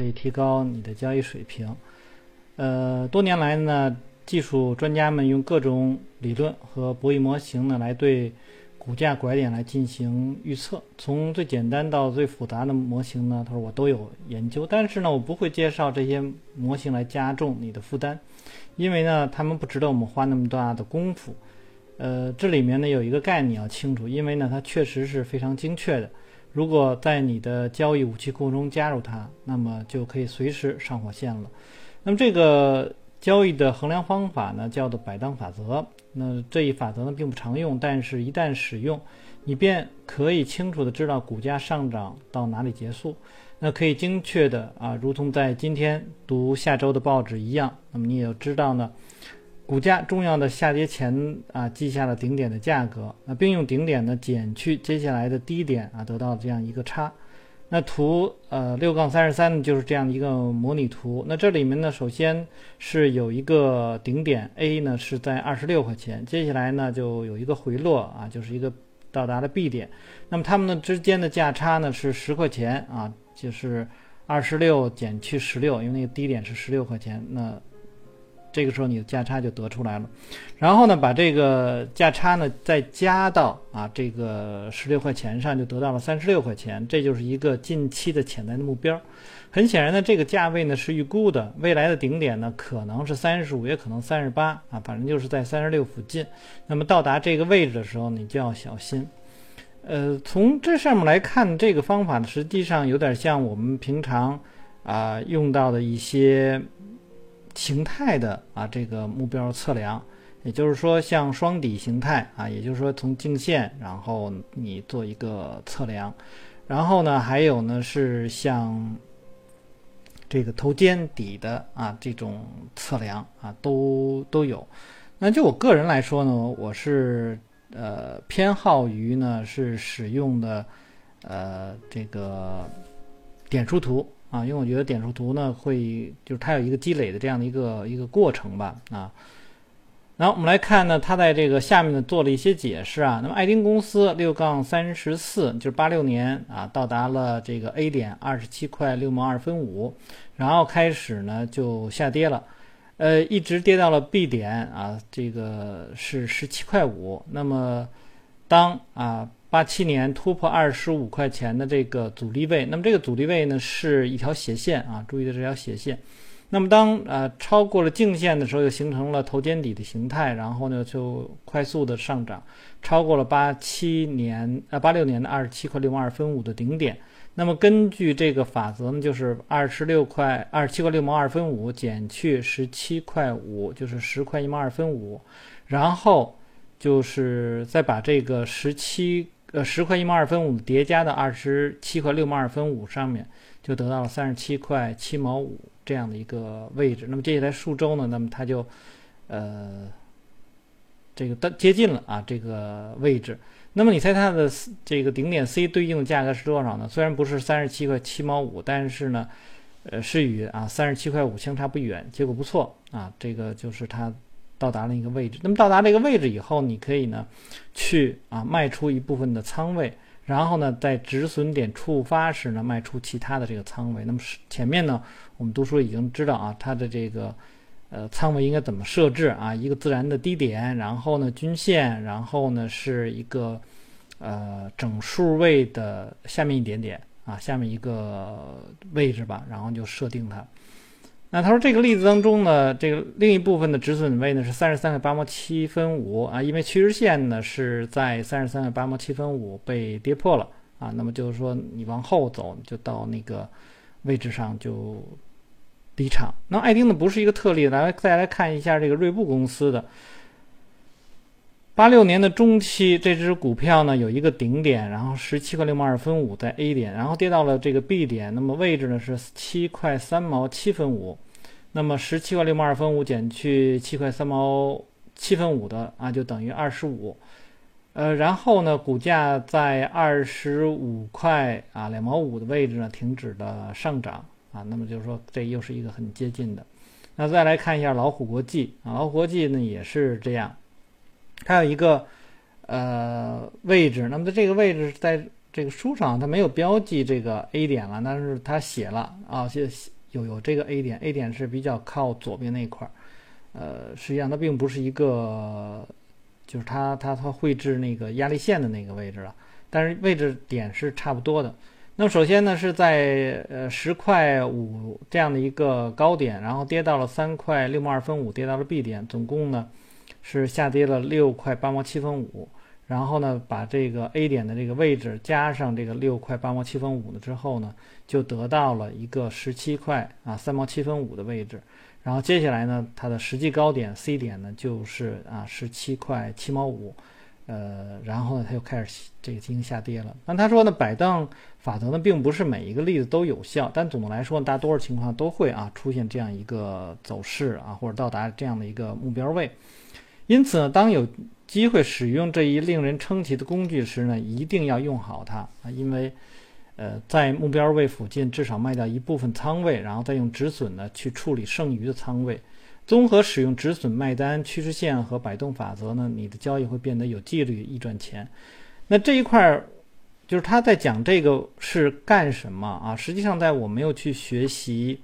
可以提高你的交易水平。呃，多年来呢，技术专家们用各种理论和博弈模型呢，来对股价拐点来进行预测。从最简单到最复杂的模型呢，他说我都有研究，但是呢，我不会介绍这些模型来加重你的负担，因为呢，他们不值得我们花那么大的功夫。呃，这里面呢有一个概念要清楚，因为呢，它确实是非常精确的。如果在你的交易武器库中加入它，那么就可以随时上火线了。那么这个交易的衡量方法呢，叫做百当法则。那这一法则呢，并不常用，但是一旦使用，你便可以清楚的知道股价上涨到哪里结束。那可以精确的啊，如同在今天读下周的报纸一样。那么你也要知道呢。股价重要的下跌前啊，记下了顶点的价格，那并用顶点呢减去接下来的低点啊，得到这样一个差。那图呃六杠三十三就是这样一个模拟图。那这里面呢，首先是有一个顶点 A 呢是在二十六块钱，接下来呢就有一个回落啊，就是一个到达了 B 点。那么它们的之间的价差呢是十块钱啊，就是二十六减去十六，因为那个低点是十六块钱，那。这个时候你的价差就得出来了，然后呢，把这个价差呢再加到啊这个十六块钱上，就得到了三十六块钱，这就是一个近期的潜在的目标。很显然呢，这个价位呢是预估的，未来的顶点呢可能是三十五，也可能三十八啊，反正就是在三十六附近。那么到达这个位置的时候，你就要小心。呃，从这上面来看，这个方法呢实际上有点像我们平常啊用到的一些。形态的啊，这个目标测量，也就是说像双底形态啊，也就是说从颈线，然后你做一个测量，然后呢，还有呢是像这个头肩底的啊这种测量啊，都都有。那就我个人来说呢，我是呃偏好于呢是使用的呃这个点数图。啊，因为我觉得点数图呢，会就是它有一个积累的这样的一个一个过程吧。啊，然后我们来看呢，它在这个下面呢做了一些解释啊。那么爱丁公司六杠三十四，就是八六年啊，到达了这个 A 点二十七块六毛二分五，然后开始呢就下跌了，呃，一直跌到了 B 点啊，这个是十七块五。那么当啊。八七年突破二十五块钱的这个阻力位，那么这个阻力位呢是一条斜线啊，注意的这条斜线。那么当呃超过了颈线的时候，又形成了头肩底的形态，然后呢就快速的上涨，超过了八七年呃八六年的二十七块六毛二分五的顶点。那么根据这个法则呢，就是二十六块二十七块六毛二分五减去十七块五，就是十块一毛二分五，然后就是再把这个十七。呃，十块一毛二分五叠加到二十七块六毛二分五上面，就得到了三十七块七毛五这样的一个位置。那么接下来数周呢，那么它就，呃，这个的接近了啊这个位置。那么你猜它的这个顶点 C 对应的价格是多少呢？虽然不是三十七块七毛五，但是呢，呃，是与啊三十七块五相差不远，结果不错啊。这个就是它。到达了一个位置，那么到达这个位置以后，你可以呢，去啊卖出一部分的仓位，然后呢，在止损点触发时呢，卖出其他的这个仓位。那么前面呢，我们读书已经知道啊，它的这个呃仓位应该怎么设置啊？一个自然的低点，然后呢均线，然后呢是一个呃整数位的下面一点点啊，下面一个位置吧，然后就设定它。那他说这个例子当中呢，这个另一部分的止损位呢是三十三块八毛七分五啊，因为趋势线呢是在三十三块八毛七分五被跌破了啊，那么就是说你往后走就到那个位置上就离场。那爱丁呢不是一个特例，来再来看一下这个锐步公司的。八六年的中期，这只股票呢有一个顶点，然后十七块六毛二分五在 A 点，然后跌到了这个 B 点，那么位置呢是七块三毛七分五，那么十七块六毛二分五减去七块三毛七分五的啊，就等于二十五，呃，然后呢，股价在二十五块啊两毛五的位置呢停止了上涨啊，那么就是说这又是一个很接近的。那再来看一下老虎国际啊，老虎国际呢也是这样。它有一个呃位置，那么在这个位置在这个书上它没有标记这个 A 点了，但是它写了啊，写有有这个 A 点，A 点是比较靠左边那块儿，呃，实际上它并不是一个，就是它它它绘制那个压力线的那个位置了，但是位置点是差不多的。那么首先呢是在呃十块五这样的一个高点，然后跌到了三块六毛二分五，跌到了 B 点，总共呢是下跌了六块八毛七分五。然后呢，把这个 A 点的这个位置加上这个六块八毛七分五的之后呢，就得到了一个十七块啊三毛七分五的位置。然后接下来呢，它的实际高点 C 点呢就是啊十七块七毛五，呃，然后呢，它又开始这个进行下跌了。那他说呢，摆荡法则呢，并不是每一个例子都有效，但总的来说，大多数情况都会啊出现这样一个走势啊，或者到达这样的一个目标位。因此呢，当有机会使用这一令人称奇的工具时呢，一定要用好它啊！因为，呃，在目标位附近至少卖掉一部分仓位，然后再用止损呢去处理剩余的仓位。综合使用止损卖单、趋势线和摆动法则呢，你的交易会变得有纪律、易赚钱。那这一块儿，就是他在讲这个是干什么啊？实际上，在我没有去学习，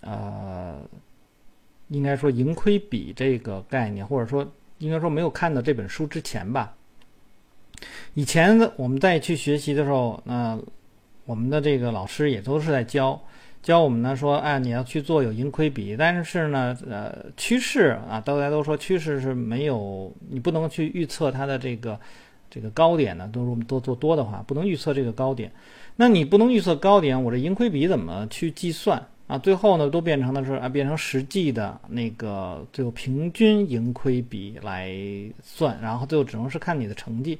呃，应该说盈亏比这个概念，或者说。应该说没有看到这本书之前吧。以前我们在去学习的时候，那我们的这个老师也都是在教教我们呢，说，哎，你要去做有盈亏比，但是呢，呃，趋势啊，大家都说趋势是没有，你不能去预测它的这个这个高点呢。都是我们多做多的话，不能预测这个高点。那你不能预测高点，我这盈亏比怎么去计算？啊，最后呢，都变成的是啊，变成实际的那个最后平均盈亏比来算，然后最后只能是看你的成绩。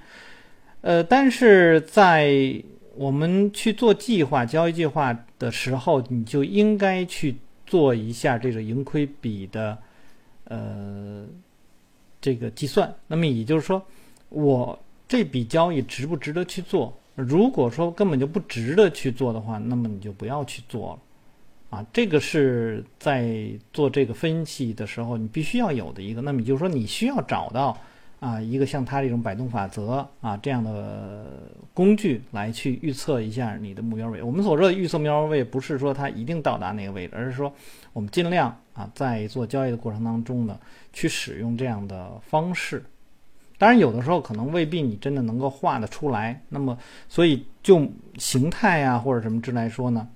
呃，但是在我们去做计划、交易计划的时候，你就应该去做一下这个盈亏比的呃这个计算。那么也就是说，我这笔交易值不值得去做？如果说根本就不值得去做的话，那么你就不要去做了。啊，这个是在做这个分析的时候，你必须要有的一个。那么也就是说，你需要找到啊一个像它这种摆动法则啊这样的工具来去预测一下你的目标位。我们所说的预测目标位，不是说它一定到达那个位置，而是说我们尽量啊在做交易的过程当中呢，去使用这样的方式。当然，有的时候可能未必你真的能够画得出来。那么，所以就形态啊或者什么之来说呢？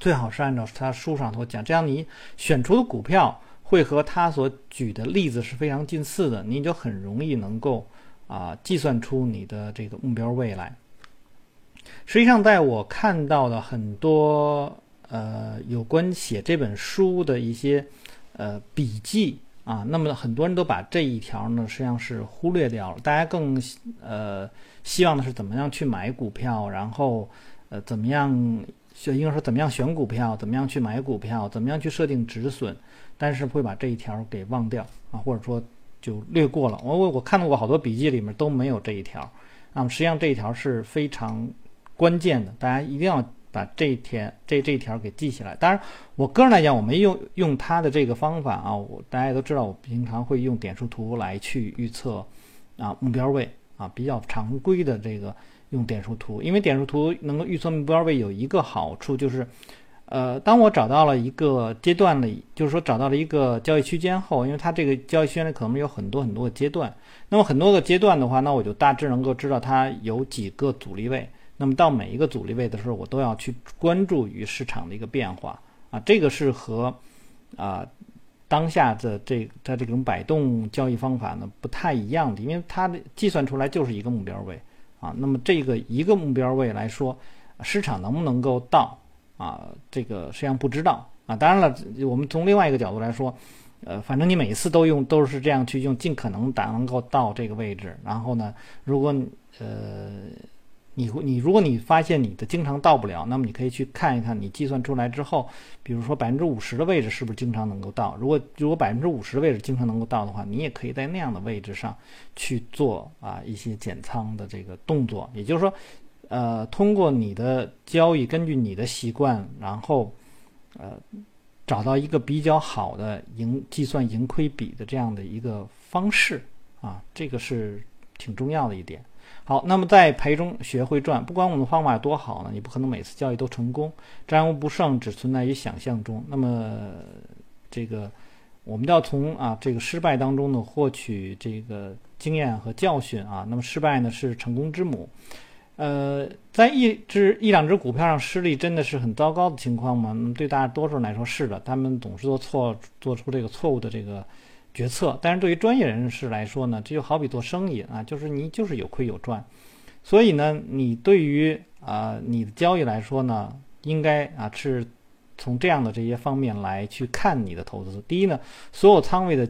最好是按照他书上头讲，这样你选出的股票会和他所举的例子是非常近似的，你就很容易能够啊计算出你的这个目标位来。实际上，在我看到的很多呃有关写这本书的一些呃笔记啊，那么很多人都把这一条呢实际上是忽略掉了，大家更呃希望的是怎么样去买股票，然后呃怎么样。就应该说怎么样选股票，怎么样去买股票，怎么样去设定止损，但是会把这一条给忘掉啊，或者说就略过了。我我我看到过好多笔记里面都没有这一条，那么实际上这一条是非常关键的，大家一定要把这一条这这一条给记下来。当然，我个人来讲，我没用用他的这个方法啊，我大家都知道，我平常会用点数图来去预测啊目标位啊，比较常规的这个。用点数图，因为点数图能够预测目标位有一个好处，就是，呃，当我找到了一个阶段里，就是说找到了一个交易区间后，因为它这个交易区间里可能有很多很多个阶段，那么很多个阶段的话，那我就大致能够知道它有几个阻力位，那么到每一个阻力位的时候，我都要去关注于市场的一个变化啊，这个是和啊当下的这它这种摆动交易方法呢不太一样的，因为它的计算出来就是一个目标位。啊，那么这个一个目标位来说，市场能不能够到啊？这个实际上不知道啊。当然了，我们从另外一个角度来说，呃，反正你每次都用都是这样去用，尽可能达能够到这个位置。然后呢，如果呃。你你如果你发现你的经常到不了，那么你可以去看一看你计算出来之后，比如说百分之五十的位置是不是经常能够到？如果如果百分之五十的位置经常能够到的话，你也可以在那样的位置上去做啊一些减仓的这个动作。也就是说，呃，通过你的交易，根据你的习惯，然后呃找到一个比较好的盈计算盈亏比的这样的一个方式啊，这个是挺重要的一点。好，那么在赔中学会赚，不管我们的方法有多好呢，你不可能每次交易都成功。战无不胜只存在于想象中。那么这个我们要从啊这个失败当中呢获取这个经验和教训啊。那么失败呢是成功之母。呃，在一只一两只股票上失利，真的是很糟糕的情况吗？那么对大多数人来说是的，他们总是做错，做出这个错误的这个决策。但是对于专业人士来说呢，这就好比做生意啊，就是你就是有亏有赚。所以呢，你对于啊你的交易来说呢，应该啊是从这样的这些方面来去看你的投资。第一呢，所有仓位的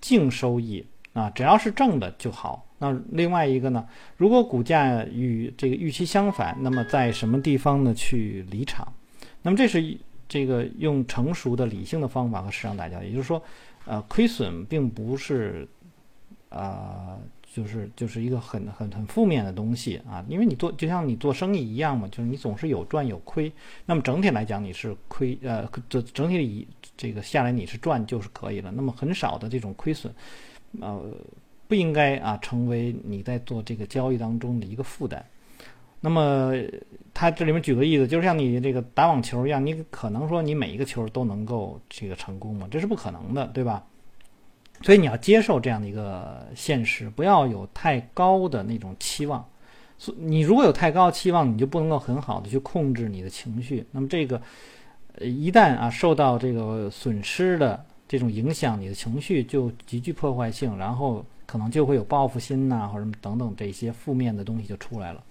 净收益啊，只要是正的就好。那另外一个呢？如果股价与这个预期相反，那么在什么地方呢去离场？那么这是这个用成熟的理性的方法和市场打交道。也就是说，呃，亏损并不是，呃，就是就是一个很很很负面的东西啊。因为你做就像你做生意一样嘛，就是你总是有赚有亏。那么整体来讲，你是亏呃，这整体里这个下来你是赚就是可以了。那么很少的这种亏损，呃。不应该啊，成为你在做这个交易当中的一个负担。那么，他这里面举个例子，就是像你这个打网球一样，你可能说你每一个球都能够这个成功吗？这是不可能的，对吧？所以你要接受这样的一个现实，不要有太高的那种期望。所你如果有太高期望，你就不能够很好的去控制你的情绪。那么这个，呃，一旦啊受到这个损失的这种影响，你的情绪就极具破坏性，然后。可能就会有报复心呐，或者等等这些负面的东西就出来了。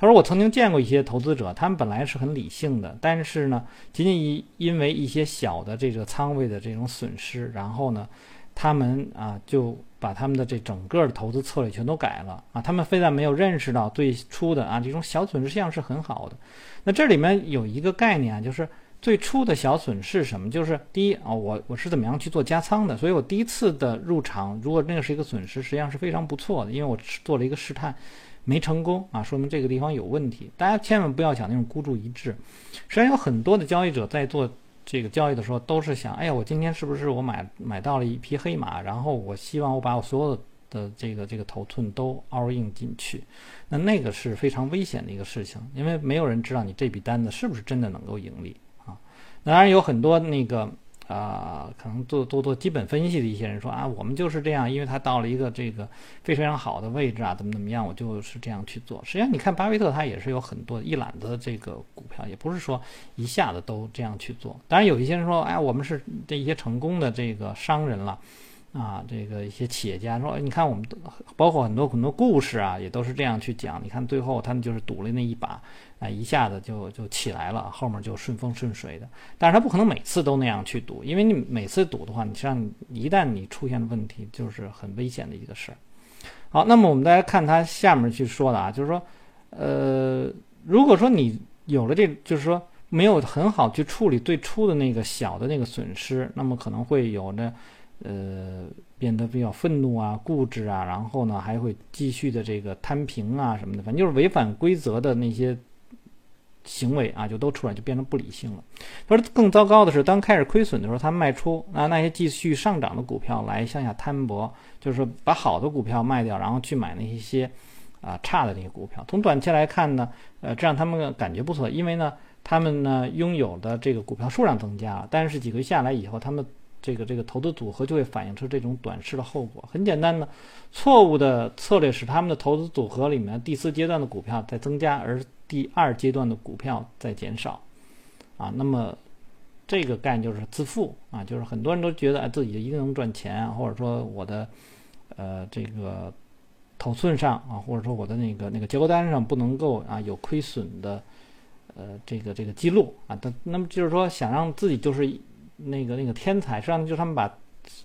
他说：“我曾经见过一些投资者，他们本来是很理性的，但是呢，仅仅因因为一些小的这个仓位的这种损失，然后呢，他们啊就把他们的这整个的投资策略全都改了啊。他们非但没有认识到最初的啊这种小损失实际上是很好的。那这里面有一个概念啊，就是。”最初的小损是什么？就是第一啊，我我是怎么样去做加仓的？所以我第一次的入场，如果那个是一个损失，实际上是非常不错的，因为我做了一个试探，没成功啊，说明这个地方有问题。大家千万不要想那种孤注一掷。实际上有很多的交易者在做这个交易的时候，都是想，哎呀，我今天是不是我买买到了一匹黑马？然后我希望我把我所有的这个这个头寸都 all in 进去，那那个是非常危险的一个事情，因为没有人知道你这笔单子是不是真的能够盈利啊。当然有很多那个啊，可能做做做基本分析的一些人说啊，我们就是这样，因为他到了一个这个非常好的位置啊，怎么怎么样，我就是这样去做。实际上，你看巴菲特他也是有很多一揽子这个股票，也不是说一下子都这样去做。当然，有一些人说，哎，我们是这一些成功的这个商人了。啊，这个一些企业家说，你看我们包括很多很多故事啊，也都是这样去讲。你看最后他们就是赌了那一把，啊，一下子就就起来了，后面就顺风顺水的。但是他不可能每次都那样去赌，因为你每次赌的话，你实际上一旦你出现了问题，就是很危险的一个事儿。好，那么我们再来看他下面去说的啊，就是说，呃，如果说你有了这，就是说没有很好去处理最初的那个小的那个损失，那么可能会有着。呃，变得比较愤怒啊、固执啊，然后呢，还会继续的这个摊平啊什么的，反正就是违反规则的那些行为啊，就都出来，就变成不理性了。他说，更糟糕的是，当开始亏损的时候，他卖出啊那些继续上涨的股票来向下摊薄，就是把好的股票卖掉，然后去买那一些啊差的那些股票。从短期来看呢，呃，这让他们感觉不错，因为呢，他们呢拥有的这个股票数量增加了，但是几个月下来以后，他们。这个这个投资组合就会反映出这种短视的后果。很简单的，错误的策略使他们的投资组合里面第四阶段的股票在增加，而第二阶段的股票在减少。啊，那么这个概念就是自负啊，就是很多人都觉得哎自己一定能赚钱，或者说我的呃这个头寸上啊，或者说我的那个那个结构单上不能够啊有亏损的呃这个这个记录啊。但那么就是说想让自己就是。那个那个天才，实际上就是他们把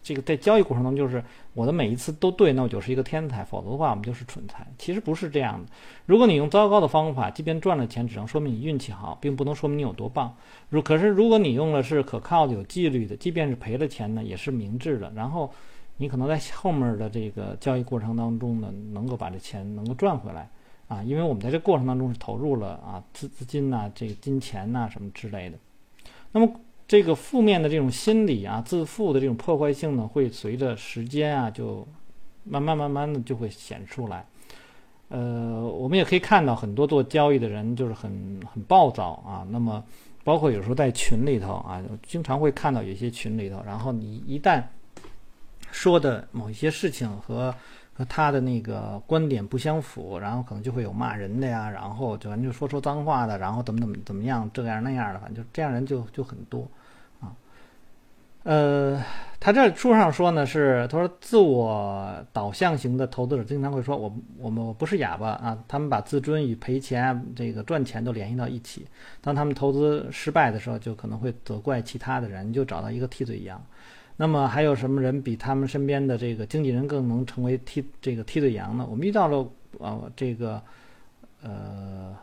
这个在交易过程当中，就是我的每一次都对，那我就是一个天才；否则的话，我们就是蠢材。其实不是这样的。如果你用糟糕的方法，即便赚了钱，只能说明你运气好，并不能说明你有多棒。如可是，如果你用的是可靠的、有纪律的，即便是赔了钱呢，也是明智的。然后你可能在后面的这个交易过程当中呢，能够把这钱能够赚回来啊，因为我们在这过程当中是投入了啊资资金呐、这个金钱呐什么之类的。那么。这个负面的这种心理啊，自负的这种破坏性呢，会随着时间啊，就慢慢慢慢的就会显出来。呃，我们也可以看到很多做交易的人就是很很暴躁啊。那么，包括有时候在群里头啊，经常会看到有些群里头，然后你一旦说的某一些事情和和他的那个观点不相符，然后可能就会有骂人的呀，然后就反正就说说脏话的，然后怎么怎么怎么样这样那样的，反正就这样人就就很多。呃，他这书上说呢，是他说自我导向型的投资者经常会说，我我们我不是哑巴啊，他们把自尊与赔钱、这个赚钱都联系到一起。当他们投资失败的时候，就可能会责怪其他的人，就找到一个替罪羊。那么还有什么人比他们身边的这个经纪人更能成为替这个替罪羊呢？我们遇到了啊，这个呃。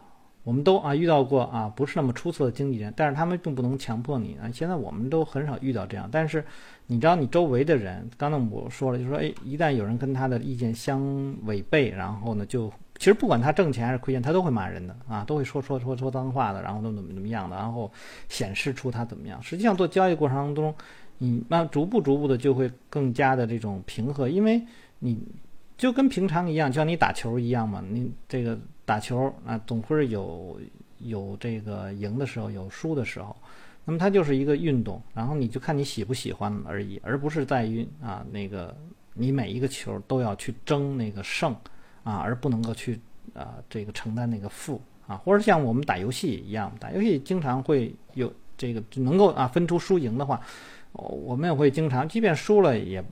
我们都啊遇到过啊不是那么出色的经纪人，但是他们并不能强迫你啊。现在我们都很少遇到这样，但是你知道你周围的人，刚才我说了，就说，哎，一旦有人跟他的意见相违背，然后呢，就其实不管他挣钱还是亏钱，他都会骂人的啊，都会说说说说脏话的，然后怎么怎么怎么样的，然后显示出他怎么样。实际上做交易过程当中，你慢逐步逐步的就会更加的这种平和，因为你就跟平常一样，像你打球一样嘛，你这个。打球啊，总会有有这个赢的时候，有输的时候。那么它就是一个运动，然后你就看你喜不喜欢而已，而不是在于啊那个你每一个球都要去争那个胜啊，而不能够去啊这个承担那个负啊，或者像我们打游戏一样，打游戏经常会有这个能够啊分出输赢的话，我们也会经常，即便输了也。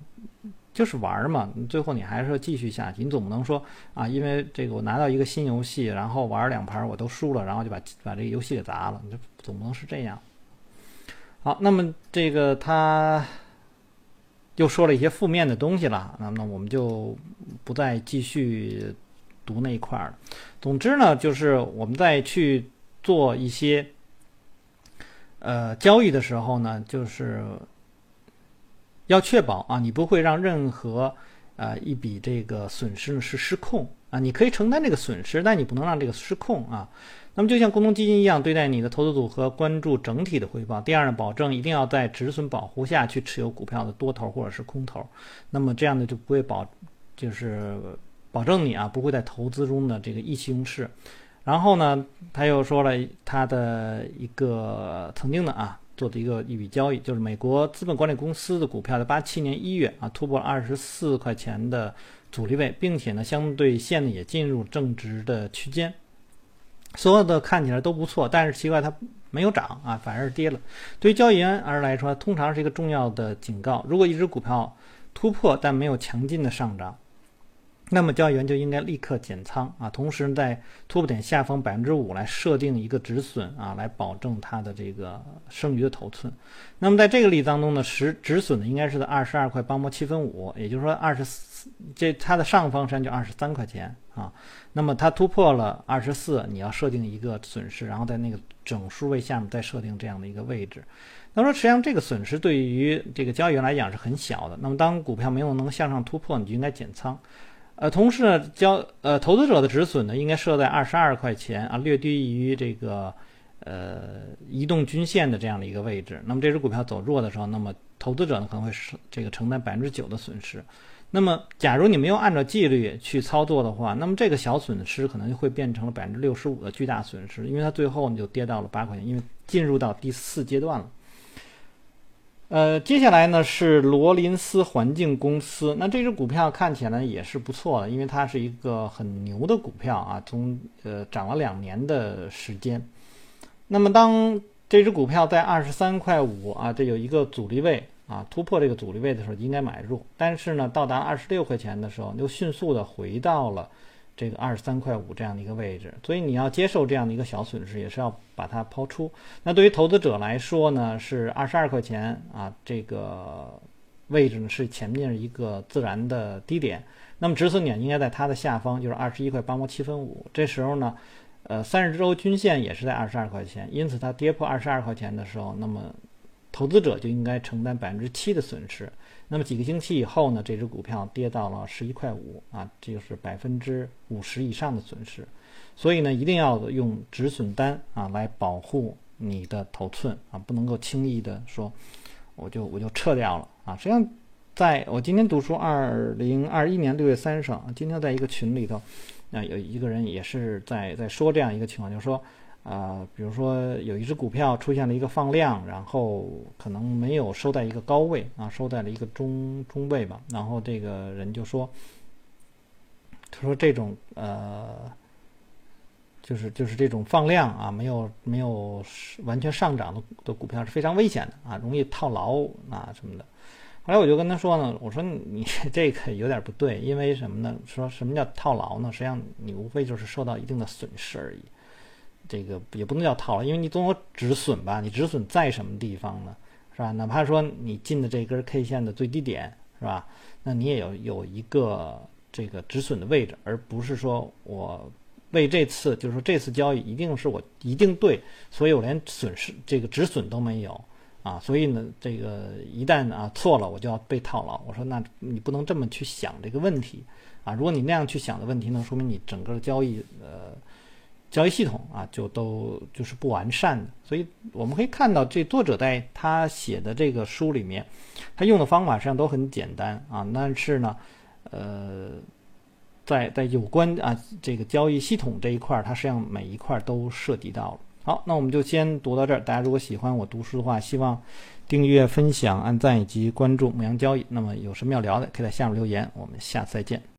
就是玩嘛，最后你还是要继续下去。你总不能说啊，因为这个我拿到一个新游戏，然后玩两盘我都输了，然后就把把这个游戏给砸了。你这总不能是这样。好，那么这个他又说了一些负面的东西了，那么我们就不再继续读那一块了。总之呢，就是我们在去做一些呃交易的时候呢，就是。要确保啊，你不会让任何，呃，一笔这个损失呢是失控啊。你可以承担这个损失，但你不能让这个失控啊。那么就像共同基金一样，对待你的投资组合，关注整体的回报。第二呢，保证一定要在止损保护下去持有股票的多头或者是空头。那么这样呢就不会保，就是保证你啊不会在投资中的这个意气用事。然后呢，他又说了他的一个曾经的啊。做的一个一笔交易，就是美国资本管理公司的股票在八七年一月啊突破了二十四块钱的阻力位，并且呢相对线呢也进入正值的区间，所有的看起来都不错，但是奇怪它没有涨啊，反而是跌了。对于交易员而来说，通常是一个重要的警告。如果一只股票突破但没有强劲的上涨，那么交易员就应该立刻减仓啊，同时在突破点下方百分之五来设定一个止损啊，来保证它的这个剩余的头寸。那么在这个例子当中呢，止止损呢应该是在二十二块八毛七分五，也就是说二十四，这它的上方山就二十三块钱啊。那么它突破了二十四，你要设定一个损失，然后在那个整数位下面再设定这样的一个位置。那么说实际上这个损失对于这个交易员来讲是很小的。那么当股票没有能向上突破，你就应该减仓。呃，同时呢，交呃投资者的止损呢，应该设在二十二块钱啊，略低于这个呃移动均线的这样的一个位置。那么这只股票走弱的时候，那么投资者呢可能会是这个承担百分之九的损失。那么假如你没有按照纪律去操作的话，那么这个小损失可能就会变成了百分之六十五的巨大损失，因为它最后你就跌到了八块钱，因为进入到第四阶段了。呃，接下来呢是罗林斯环境公司。那这只股票看起来也是不错的，因为它是一个很牛的股票啊，从呃涨了两年的时间。那么当这只股票在二十三块五啊，这有一个阻力位啊，突破这个阻力位的时候应该买入。但是呢，到达二十六块钱的时候，又迅速的回到了。这个二十三块五这样的一个位置，所以你要接受这样的一个小损失，也是要把它抛出。那对于投资者来说呢，是二十二块钱啊，这个位置呢是前面一个自然的低点。那么止损点应该在它的下方，就是二十一块八毛七分五。这时候呢，呃，三十周均线也是在二十二块钱，因此它跌破二十二块钱的时候，那么投资者就应该承担百分之七的损失。那么几个星期以后呢，这只股票跌到了十一块五啊，这就是百分之五十以上的损失。所以呢，一定要用止损单啊来保护你的头寸啊，不能够轻易的说我就我就撤掉了啊。实际上，在我今天读书，二零二一年六月三十号，今天在一个群里头，啊，有一个人也是在在说这样一个情况，就是说，啊，比如说有一只股票出现了一个放量，然后可能没有收在一个高位啊，收在了一个中中位吧，然后这个人就说，他说这种呃。就是就是这种放量啊，没有没有完全上涨的的股票是非常危险的啊，容易套牢啊什么的。后来我就跟他说呢，我说你 这个有点不对，因为什么呢？说什么叫套牢呢？实际上你无非就是受到一定的损失而已，这个也不能叫套牢，因为你总有止损吧？你止损在什么地方呢？是吧？哪怕说你进的这根 K 线的最低点是吧？那你也有有一个这个止损的位置，而不是说我。为这次就是说这次交易一定是我一定对，所以我连损失这个止损都没有啊，所以呢，这个一旦啊错了，我就要被套牢。我说那你不能这么去想这个问题啊，如果你那样去想的问题呢，说明你整个交易呃交易系统啊就都就是不完善的。所以我们可以看到，这作者在他写的这个书里面，他用的方法实际上都很简单啊，但是呢，呃。在在有关啊这个交易系统这一块儿，它实际上每一块都涉及到了。好，那我们就先读到这儿。大家如果喜欢我读书的话，希望订阅、分享、按赞以及关注牧羊交易。那么有什么要聊的，可以在下面留言。我们下次再见。